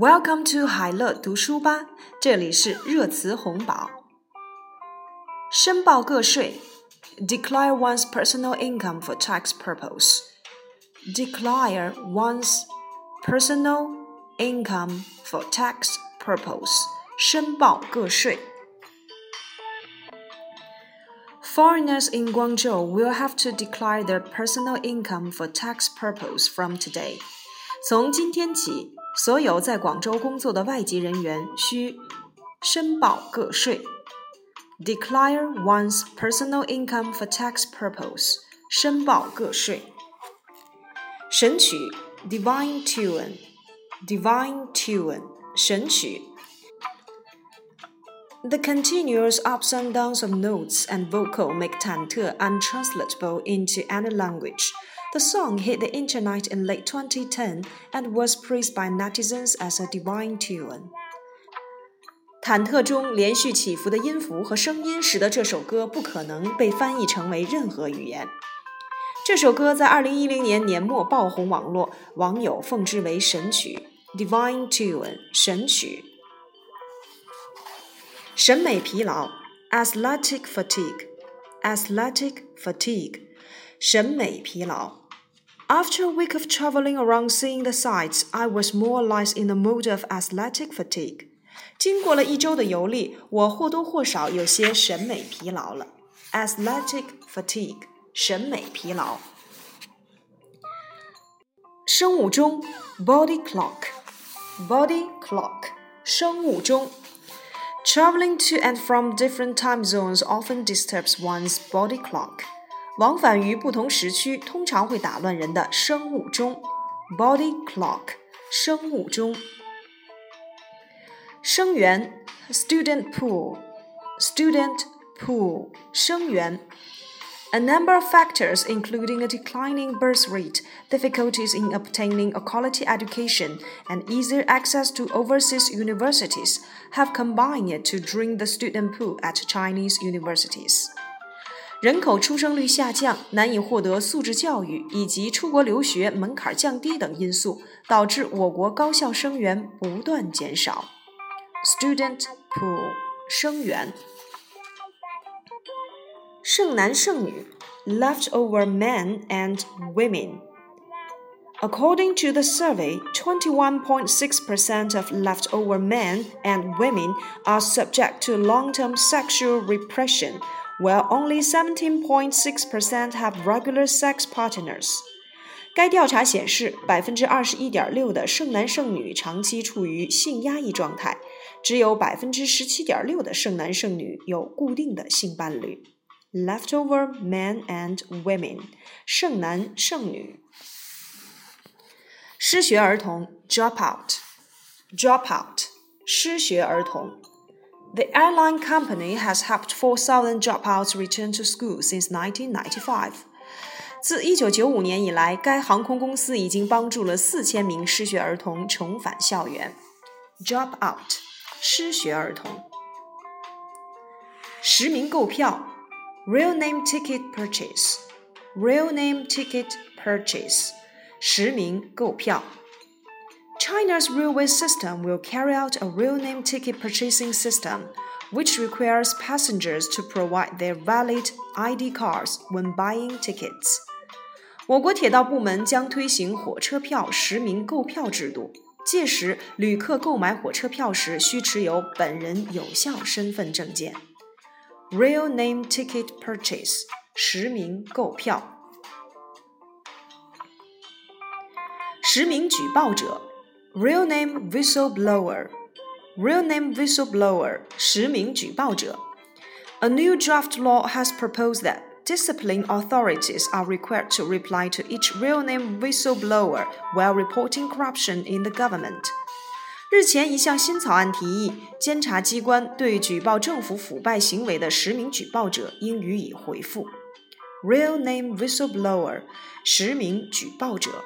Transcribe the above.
Welcome to 海乐读书吧，这里是热词红宝。申报个税，declare one's personal income for tax purpose. Declare one's personal income for tax purpose. 申报个税。Foreigners in Guangzhou will have to declare their personal income for tax purpose from today. 从今天起， 所有在广州工作的外籍人员需申报个税。Declare one's personal income for tax purpose. 申报个税。神曲 divine tune divine tune 神曲。The continuous ups and downs of notes and vocal make Tante untranslatable into any language. The song hit the internet in late 2010 and was praised by netizens as a divine tune. 忐忑中连续起伏的音符和声音，使得这首歌不可能被翻译成为任何语言。这首歌在2010年年末爆红网络，网友奉之为神曲《Divine Tune》神曲。审美疲劳 （aesthetic fatigue）。aesthetic fatigue，审美疲劳。After a week of traveling around seeing the sights, I was more or less in the mood of aesthetic fatigue. 经过了一周的游历，我或多或少有些审美疲劳了。Aesthetic fatigue，审美疲劳。生物钟，body clock，body clock，生物钟 Traveling to and from different time zones often disturbs one's body clock. 往返于不同时区通常会打乱人的生物钟 （body clock）。生物钟。生源 （student pool），student pool，生源。 A number of factors, including a declining birth rate, difficulties in obtaining a quality education, and easier access to overseas universities, have combined to drain the student pool at Chinese universities. 人口出生率下降、难以获得素质教育以及出国留学门槛降低等因素，导致我国高校生源不断减少。Student pool 生源。 剩男剩女 leftover men and women。According to the survey, 21.6% of leftover men and women are subject to long term sexual repression while only 17.6% have regular sex partners. 该调查显示，百分之二十一点六的剩男剩女长期处于性压抑状态，只有百分之十七点六的剩男剩女有固定的性伴侣。 Leftover men and women，剩男剩女。失学儿童 drop out，drop out，失学儿童。the airline company has helped 4,000 dropouts return to school since 1995. 自1995年以来，该航空公司已经帮助了4000名失学儿童重返校园。Drop out，失学儿童。实名购票 ，real name ticket purchase，real name ticket purchase，实名购票。China's railway system will carry out a real name ticket purchasing system, which requires passengers to provide their valid ID cards when buying tickets. 我国铁道部门将推行火车票实名购票制度，届时旅客购买火车票时需持有本人有效身份证件。 Real name ticket purchase 实名购票。实名举报者 Real name whistleblower. Real name whistleblower. 实名举报者. A new draft law has proposed that discipline authorities are required to reply to each real name whistleblower while reporting corruption in the government. 日前，一项新草案提议，监察机关对举报政府腐败行为的实名举报者应予以回复。Real name whistleblower，实名举报者。